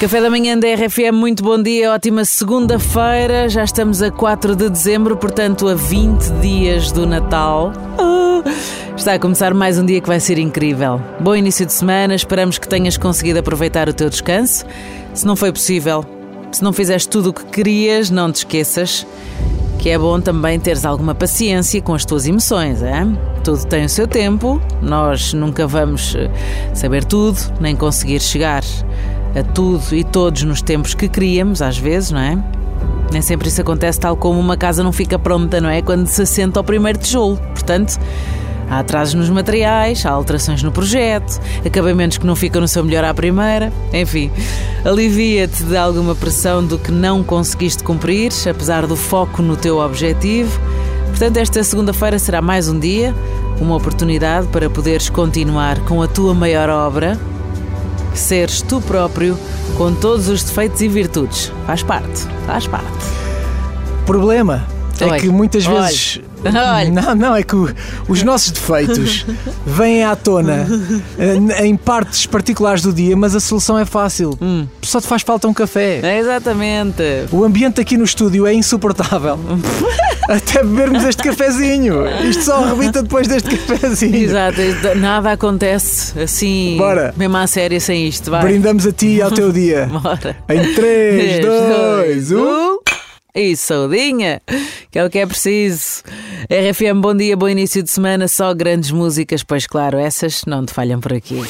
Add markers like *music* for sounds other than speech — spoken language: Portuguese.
Café da manhã da RFM, muito bom dia, ótima segunda-feira. Já estamos a 4 de dezembro, portanto, a 20 dias do Natal. Ah, está a começar mais um dia que vai ser incrível. Bom início de semana, esperamos que tenhas conseguido aproveitar o teu descanso. Se não foi possível, se não fizeste tudo o que querias, não te esqueças que é bom também teres alguma paciência com as tuas emoções, é? Tudo tem o seu tempo, nós nunca vamos eh, saber tudo, nem conseguir chegar a tudo e todos nos tempos que queríamos, às vezes, não é? Nem sempre isso acontece tal como uma casa não fica pronta, não é? Quando se assenta ao primeiro tijolo. Portanto, há atrasos nos materiais, há alterações no projeto, acabamentos que não ficam no seu melhor à primeira. Enfim, alivia-te de alguma pressão do que não conseguiste cumprir, apesar do foco no teu objetivo. Portanto, esta segunda-feira será mais um dia, uma oportunidade para poderes continuar com a tua maior obra, seres tu próprio, com todos os defeitos e virtudes. Faz parte, faz parte. problema é que muitas Olha. vezes. Olha. Não, não, é que os nossos defeitos *laughs* vêm à tona eh, em partes particulares do dia, mas a solução é fácil. Hum. Só te faz falta um café. É exatamente. O ambiente aqui no estúdio é insuportável. *laughs* Até bebermos este cafezinho. Isto só arrebita depois deste cafezinho. Exato, nada acontece assim, Bora. mesmo à séria sem isto. Vai. Brindamos a ti e ao teu dia. *laughs* Bora. Em 3, 2, 1. E saudinha, que é o que é preciso. RFM, bom dia, bom início de semana, só grandes músicas, pois claro, essas não te falham por aqui.